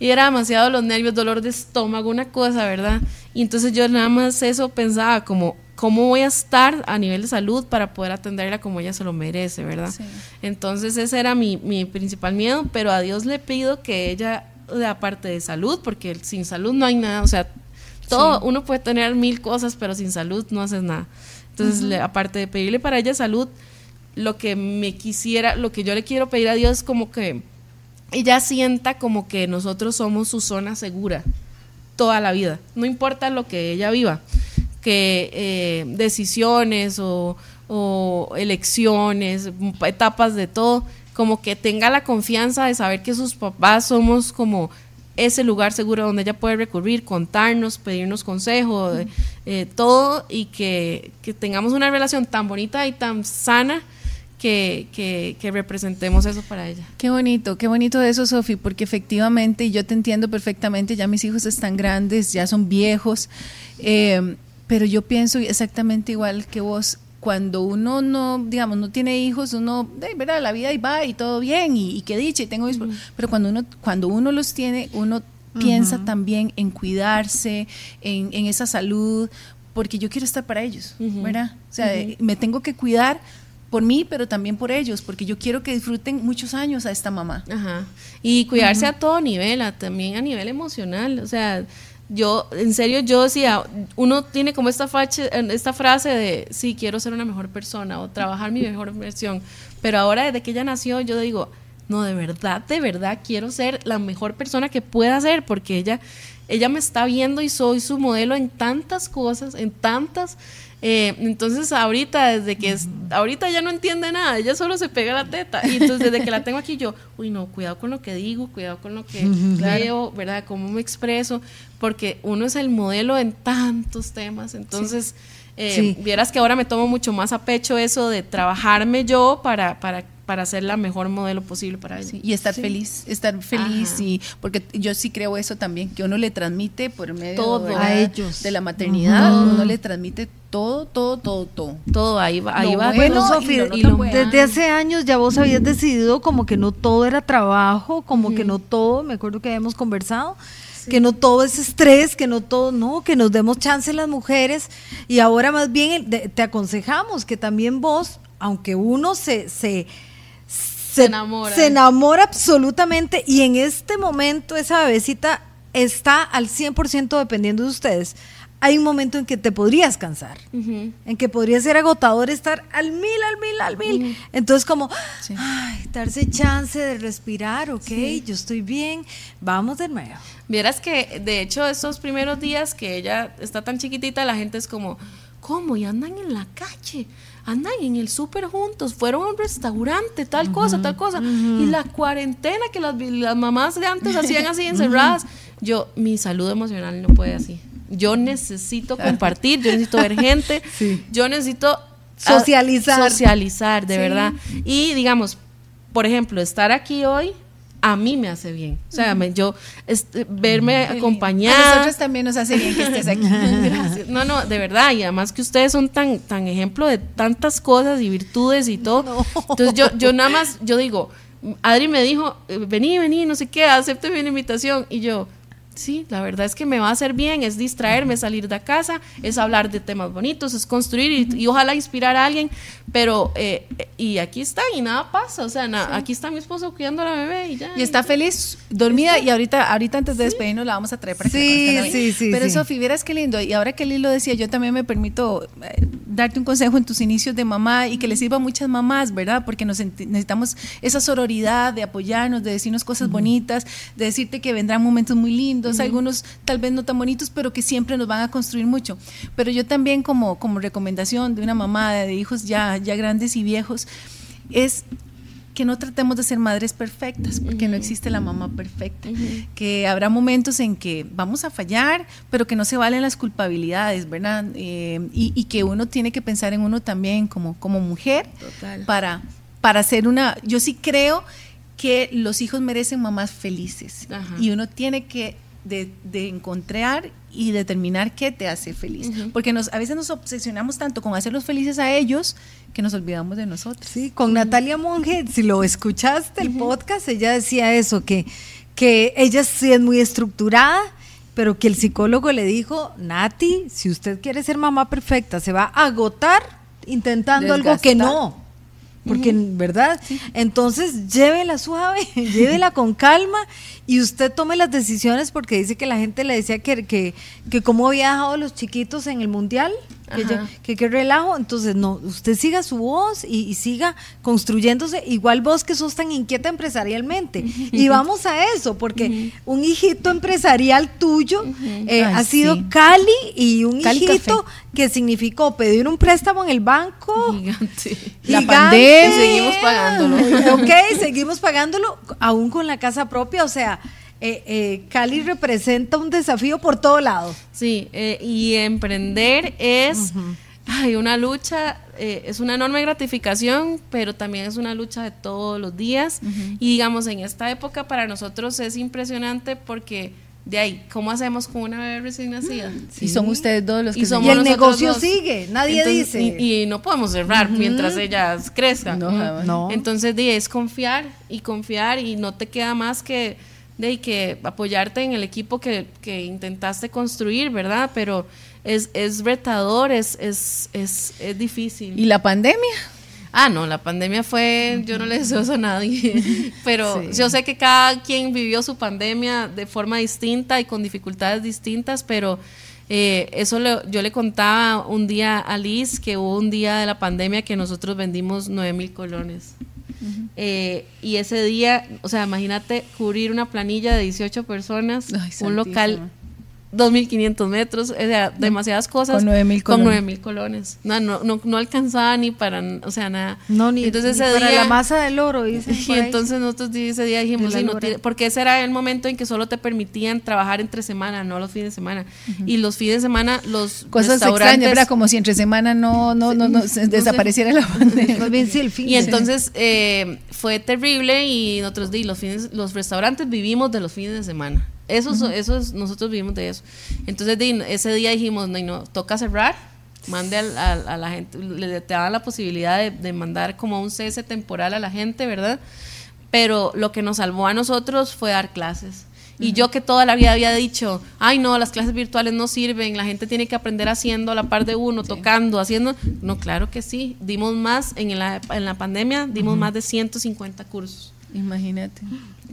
Y era demasiado los nervios, dolor de estómago, una cosa, ¿verdad? Y entonces yo nada más eso pensaba como, ¿cómo voy a estar a nivel de salud para poder atenderla como ella se lo merece, ¿verdad? Sí. Entonces ese era mi, mi principal miedo, pero a Dios le pido que ella, aparte de salud, porque sin salud no hay nada, o sea, todo, uno puede tener mil cosas, pero sin salud no haces nada. Entonces, le- aparte de pedirle para ella salud, lo que me quisiera, lo que yo le quiero pedir a Dios es como que ella sienta como que nosotros somos su zona segura toda la vida, no importa lo que ella viva, que eh, decisiones o, o elecciones, etapas de todo, como que tenga la confianza de saber que sus papás somos como ese lugar seguro donde ella puede recurrir, contarnos, pedirnos consejo, eh, eh, todo y que, que tengamos una relación tan bonita y tan sana que, que, que representemos eso para ella. Qué bonito, qué bonito eso, Sofi, porque efectivamente, y yo te entiendo perfectamente, ya mis hijos están grandes, ya son viejos, eh, pero yo pienso exactamente igual que vos. Cuando uno no, digamos, no tiene hijos, uno, de verdad, la vida y va y todo bien, y, y qué dicha, y tengo hijos. Pero cuando uno, cuando uno los tiene, uno piensa también en cuidarse, en, en esa salud, porque yo quiero estar para ellos, ¿verdad? O sea, me tengo que cuidar por mí, pero también por ellos, porque yo quiero que disfruten muchos años a esta mamá. Ajá. Y cuidarse a todo nivel, a- también a nivel emocional. O sea, yo, en serio, yo decía, uno tiene como esta, fache- esta frase de, sí, quiero ser una mejor persona o trabajar mi mejor versión. Pero ahora, desde que ella nació, yo digo, no, de verdad, de verdad, quiero ser la mejor persona que pueda ser, porque ella, ella me está viendo y soy su modelo en tantas cosas, en tantas. Eh, entonces ahorita, desde que es, ahorita ya no entiende nada, ella solo se pega la teta. Y entonces desde que la tengo aquí yo, uy no, cuidado con lo que digo, cuidado con lo que veo, ¿verdad? Cómo me expreso, porque uno es el modelo en tantos temas. Entonces, eh, Sí. vieras que ahora me tomo mucho más a pecho eso de trabajarme yo para, para, para ser la mejor modelo posible para ella. Sí, y estar feliz, estar feliz Ajá. y porque yo sí creo eso también, que uno le transmite por medio Todo. A ellos. de la maternidad, uno le transmite todo, todo, todo, todo. Todo ahí va, ahí va. bueno y Sofía, lo y bueno. desde hace años ya vos habías decidido como que no todo era trabajo, como que no todo, me acuerdo que habíamos conversado, que no todo es estrés, que no todo, no, que nos demos chance las mujeres y ahora más bien te aconsejamos que también vos, aunque uno se, se, se, enamora. se enamora absolutamente y en este momento esa bebecita está al 100% dependiendo de ustedes. Hay un momento en que te podrías cansar, en que podría ser agotador estar al mil, al mil, al mil. Entonces como, Sí. ay, darse chance de respirar, ok, yo estoy bien, vamos de nuevo. Vieras que, de hecho, estos primeros días que ella está tan chiquitita, la gente es como, ¿cómo? Y andan en la calle, andan en el súper juntos, fueron a un restaurante, tal cosa, tal cosa. Y la cuarentena que las, las mamás de antes hacían así encerradas. Yo, mi salud emocional no puede así. Yo necesito compartir, yo necesito ver gente, yo necesito ah, Socializar. socializar, de verdad. Y digamos, por ejemplo, estar aquí hoy a mí me hace bien. O sea, me- yo este, verme A acompañada. nosotros también nos hace bien que estés aquí. Gracias. No, no, de verdad, y además que ustedes son tan, tan ejemplo de tantas cosas y virtudes y todo. Entonces yo, yo nada más, yo digo, Adri me dijo, eh, vení, vení, no sé qué, acepte mi invitación. Y yo, Sí, la verdad es que me va a hacer bien, es distraerme, salir de casa, es hablar de temas bonitos, es construir y, y ojalá inspirar a alguien, pero eh, y aquí está y nada pasa, o sea, na- aquí está mi esposo cuidando a la bebé y ya. Y está feliz, dormida, y ahorita, ahorita antes de despedirnos la vamos a traer para que Sí, la conozcan hoy. sí, sí, Pero sí. Sofi, vieras qué lindo, y ahora que Lili lo decía, yo también me permito eh, darte un consejo en tus inicios de mamá y que le sirva a muchas mamás, ¿verdad? Porque nos necesitamos esa sororidad de apoyarnos, de decirnos cosas bonitas, de decirte que vendrán momentos muy lindos, algunos tal vez no tan bonitos, pero que siempre nos van a construir mucho. Pero yo también como, como recomendación de una mamá de hijos ya, ya grandes y viejos, es que no tratemos de ser madres perfectas, porque no existe la mamá perfecta, que habrá momentos en que vamos a fallar, pero que no se valen las culpabilidades, ¿verdad? Eh, y, y que uno tiene que pensar en uno también como, como mujer Total. para, para ser una, yo sí creo que los hijos merecen mamás felices Ajá. y uno tiene que de, de encontrar y determinar qué te hace feliz, porque nos, a veces nos obsesionamos tanto con hacerlos felices a ellos que nos olvidamos de nosotros. Sí, con Natalia Monge, si lo escuchaste el podcast, ella decía eso, que, que ella sí es muy estructurada, pero que el psicólogo le dijo, Nati, si usted quiere ser mamá perfecta, se va a agotar intentando algo que no. Porque, ¿verdad? Entonces, llévela suave, llévela con calma y usted tome las decisiones porque dice que la gente le decía que, que, que cómo había dejado a los chiquitos en el mundial, que, ya- relajo. Entonces, no, usted siga su voz y, y siga construyéndose, igual vos que sos tan inquieta empresarialmente. Y vamos a eso, porque un hijito empresarial tuyo eh, Ay, ha sido sí. Cali y un Cali hijito que significó pedir un préstamo en el banco. Gigante. La gigante. pandemia. Seguimos pagándolo. Ok, seguimos pagándolo, aún con la casa propia. O sea, eh, eh, Cali representa un desafío por todo lado. Sí, eh, y emprender es ay, una lucha, eh, es una enorme gratificación, pero también es una lucha de todos los días. Y digamos, en esta época para nosotros es impresionante porque de ahí, ¿cómo hacemos con una bebé recién nacida? Y son ustedes dos los Y que se somos Y el negocio dos. sigue, nadie Entonces, dice. Y, y no podemos cerrar mientras ellas crezcan. No, ¿no? Entonces, di, es confiar y confiar y no te queda más que, de, que apoyarte en el equipo que, que intentaste construir, ¿verdad? Pero es, es retador, es, es, es, es difícil. ¿Y la pandemia? Ah, no, la pandemia fue, yo no le deseo eso a nadie, pero Sí. yo sé que cada quien vivió su pandemia de forma distinta y con dificultades distintas, pero eh, eso le- yo le contaba un día a Liz que hubo un día de la pandemia que nosotros vendimos 9 mil colones. Eh, y ese día, o sea, imagínate cubrir una planilla de 18 personas, Ay, un local. 2.500 metros, o sea, demasiadas cosas. Con 9.000 Con colones. 9.000 colones. No, no, no, no alcanzaba ni para, o sea, nada. no, ni, entonces ni ese para día, la masa del oro, dicen Y entonces nosotros ese día dijimos, sí, no porque ese era el momento en que solo te permitían trabajar entre semana, no los fines de semana. Y los fines de semana, los Cosas restaurantes... extrañas, ¿verdad? Como si entre semana no, no, no, no, se desapareciera la pandemia. Bien, sí, el fin Y entonces eh, fue terrible y nosotros di, los fines, los restaurantes vivimos de los fines de semana. Eso, es- eso es- nosotros vivimos de eso. Entonces ese día dijimos, no, no, toca cerrar. Mande al- al- a, la gente, le te daban la posibilidad de, de mandar como un cese temporal a la gente, ¿verdad? Pero lo que nos salvó a nosotros fue dar clases. Y yo que toda la vida había dicho, ay no, las clases virtuales no sirven, la gente tiene que aprender haciendo a la par de uno, tocando, haciendo. No, claro que sí. Dimos más, en la, en la pandemia, dimos más de 150 cursos. Imagínate.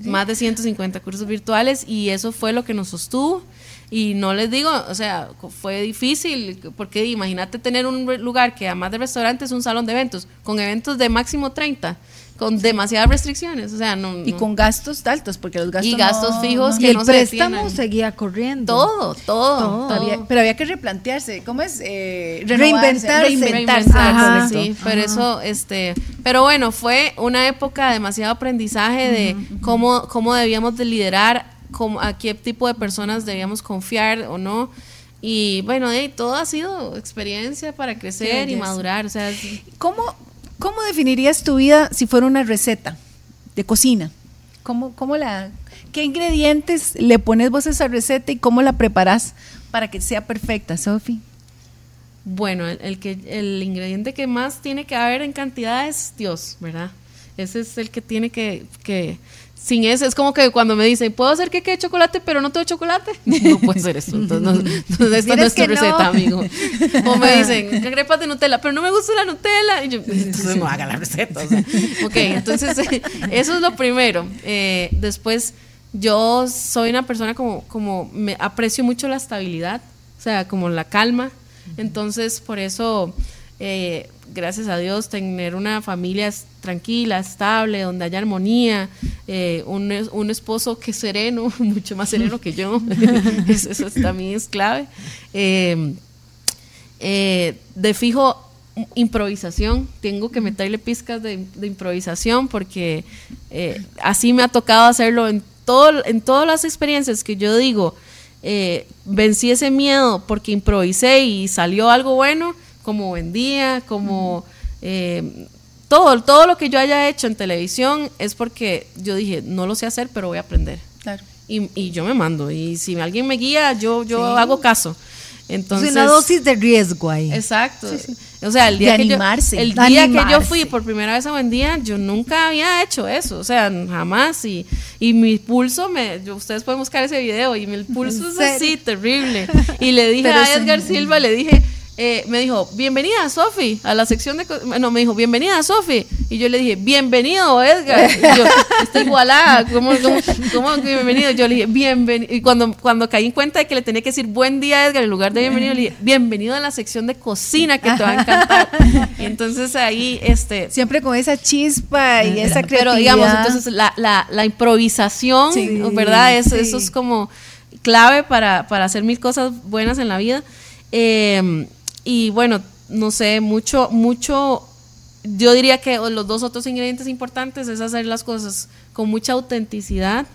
Más de 150 cursos virtuales y eso fue lo que nos sostuvo. Y no les digo, o sea, fue difícil, porque imagínate tener un lugar que además de restaurante es un salón de eventos, con eventos de máximo 30, con demasiadas restricciones, o sea, no... Y no- con gastos altos, porque los gastos Y gastos no- fijos y que el se préstamo seguía corriendo. todo, todo. Había- pero había que replantearse. ¿Cómo es? Eh, Reinventarse. Reinventarse. Ajá. sí, pero eso, este, pero bueno, fue una época de demasiado aprendizaje de cómo, cómo debíamos de liderar, cómo, a qué tipo de personas debíamos confiar o no. Y bueno, ahí todo ha sido experiencia para crecer y madurar. O sea, ¿Cómo, ¿Cómo definirías tu vida si fuera una receta de cocina? ¿Cómo, cómo la, ¿Qué ingredientes le pones vos a esa receta y cómo la preparas para que sea perfecta, Sofi? Bueno, el, el que el ingrediente que más tiene que haber en cantidad es Dios, ¿verdad? Ese es el que tiene que, que sin eso, es como que cuando me dicen, ¿puedo hacer queque de chocolate, pero no tengo chocolate? No puede ser eso. Entonces, no, entonces esta no es tu que no. receta, amigo. O me dicen, crepas de Nutella, pero no me gusta la Nutella. Y yo, entonces no haga la receta. o sea. ok, entonces eso es lo primero. Eh, después, yo soy una persona como, como me aprecio mucho la estabilidad, o sea, como la calma. Entonces, por eso, eh, gracias a Dios, tener una familia tranquila, estable, donde haya armonía, eh, un, un esposo que es sereno, mucho más sereno que yo, eso, también es clave. Eh, eh, de fijo, improvisación, tengo que meterle pizcas de, de improvisación porque eh, así me ha tocado hacerlo en, todo, en todas las experiencias que yo digo, eh, vencí ese miedo porque improvisé y salió algo bueno, como vendía, como eh, todo, todo lo que yo haya hecho en televisión es porque yo dije, no lo sé hacer, pero voy a aprender. Claro. Y, y yo me mando. Y si alguien me guía, yo, yo hago caso. Entonces, es una dosis de riesgo ahí. Exacto. O sea, el día, De que yo, el día que yo fui por primera vez a Buen Día, yo nunca había hecho eso. O sea, jamás. Y, y mi pulso, me, yo- ustedes pueden buscar ese video, y mi pulso es así, terrible. Y le dije Pero a Edgar Silva, le dije, eh, me dijo, bienvenida Sofi, a la sección de... No, me dijo, bienvenida Sofi. Y yo le dije, bienvenido Edgar. Y yo, está igualada, ¿cómo, cómo, bienvenido? Yo le dije, bienvenido. Y cuando, cuando caí en cuenta de que le tenía que decir buen día Edgar en lugar de bienvenido, le dije, bienvenido a la sección de cocina que te va a encantar. Y entonces ahí, este... Siempre con esa chispa y esa Pero creatividad. digamos, entonces la, la, la improvisación, Sí. ¿verdad? Es- Sí. Eso es como clave para, para hacer mil cosas buenas en la vida. Eh, y bueno, no sé, mucho, mucho, yo diría que los dos otros ingredientes importantes es hacer las cosas con mucha autenticidad,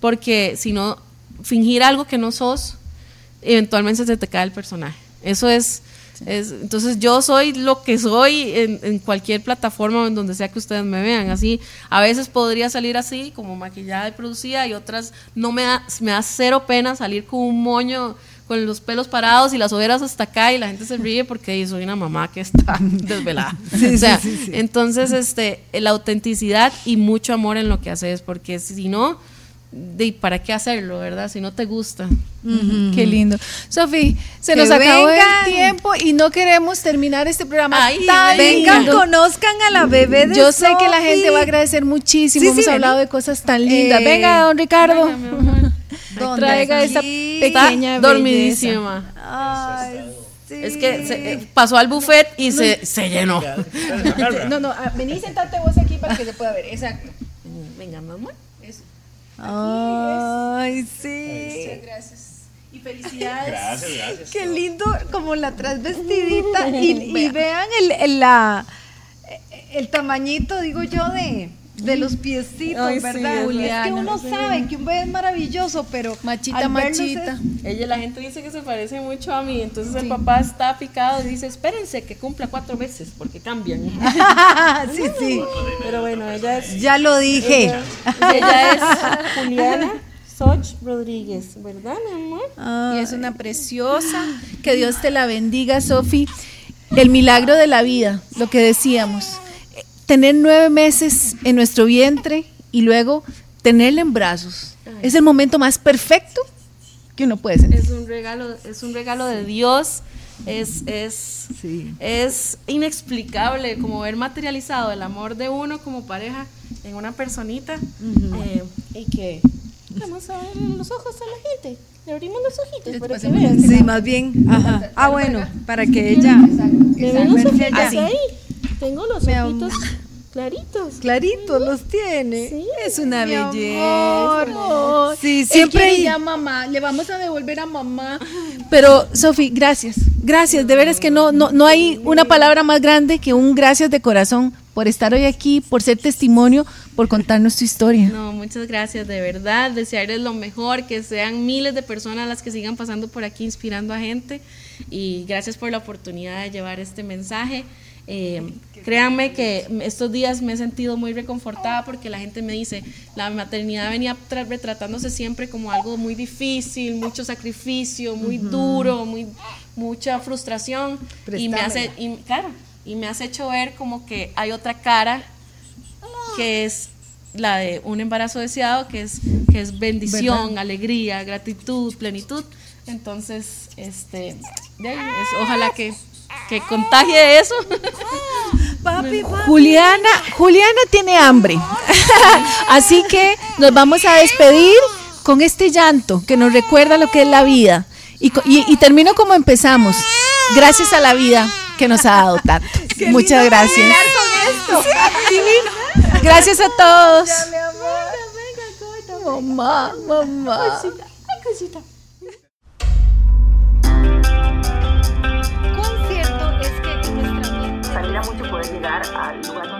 porque si no, fingir algo que no sos, eventualmente se te cae el personaje. Eso es, es entonces yo soy lo que soy en, en cualquier plataforma o en donde sea que ustedes me vean. Así, a veces podría salir así, como maquillada y producida, y otras no me da, me da cero pena salir con un moño con los pelos parados y las ojeras hasta acá y la gente se ríe porque "Ey, soy una mamá que está desvelada. o sea, entonces este la autenticidad y mucho amor en lo que haces porque si no de ¿para qué hacerlo, verdad? Si no te gusta. Qué lindo. Sofi, se Que nos acabó vengan. el tiempo y no queremos terminar este programa Ay, tan Vengan, lindo. conozcan a la bebé de Yo sé que la gente va a agradecer muchísimo. Sí, Hemos sí, hablado de cosas tan lindas. Eh, Venga, don Ricardo. Venga, mi amor. ¿Dónde? Traiga esa pequeña Está dormidísima. Ay, sí. Es que se- eh, pasó al buffet y se, se llenó. No, no, ah, vení sentate vos aquí para que se pueda ver. Exacto. Venga, mi amor. Eso. Ay, sí. Muchas gracias. Y felicidades. Gracias, gracias. Qué lindo como la transvestidita y, y vean el, el, la, el tamañito, digo yo, de, de los piecitos, Ay, sí, ¿verdad? es Juliana, que uno sabe que un bebé es maravilloso, pero Machita, machita. Ella, la gente dice que se parece mucho a mí, entonces el papá está picado y dice, espérense que cumpla cuatro veces, porque cambian. sí, sí, Pero bueno, ella es, ya lo dije. ella es Juliana Soch Rodríguez, ¿verdad, mi amor? Y es una preciosa. Que Dios te la bendiga, Sofi. El milagro de la vida, lo que decíamos. Tener nueve meses en nuestro vientre y luego tenerla en brazos. Es el momento más perfecto que uno puede sentir. Es un regalo, es un regalo de Dios. Es, es, Sí. es inexplicable como ver materializado el amor de uno como pareja en una personita eh, y que vamos a ver los ojos a la gente. Le abrimos los ojitos para que vean. Sí, más bien. Ajá. Ah, bueno, para que ella. ¿Le ven los Exacto. ojitos Ella- ahí? Tengo los Mi am- ojitos claritos. Clarito los tiene. Sí. Es una Mi belleza. amor. Sí, Siempre siempre. ya mamá, le vamos a devolver a mamá. Pero, Sofi, gracias. Gracias. De veras que no, no, no hay una palabra más grande que un gracias de corazón por estar hoy aquí, por ser testimonio, por contarnos tu historia. No, muchas gracias, de verdad. Desearles lo mejor, que sean miles de personas las que sigan pasando por aquí inspirando a gente. Y gracias por la oportunidad de llevar este mensaje. Eh, créanme que estos días me he sentido muy reconfortada porque la gente me dice, la maternidad venía tra- retratándose siempre como algo muy difícil, mucho sacrificio, muy duro, muy, mucha frustración. Y me hace, y, claro, y me has hecho ver como que hay otra cara que es la de un embarazo deseado, que es, que es bendición, alegría, gratitud, plenitud. Entonces, este, de ahí es- ojalá que, que contagie eso. Papi, papi. Juliana, Juliana tiene hambre. Así que nos vamos a despedir con este llanto que nos recuerda lo que es la vida. Y, co- y- y termino como empezamos. Gracias a la vida que nos ha dado tanto. Muchas gracias. Gracias a todos. Mamá, mamá. ¿Cuán cierto es que en nuestra mente mucho poder llegar al lugar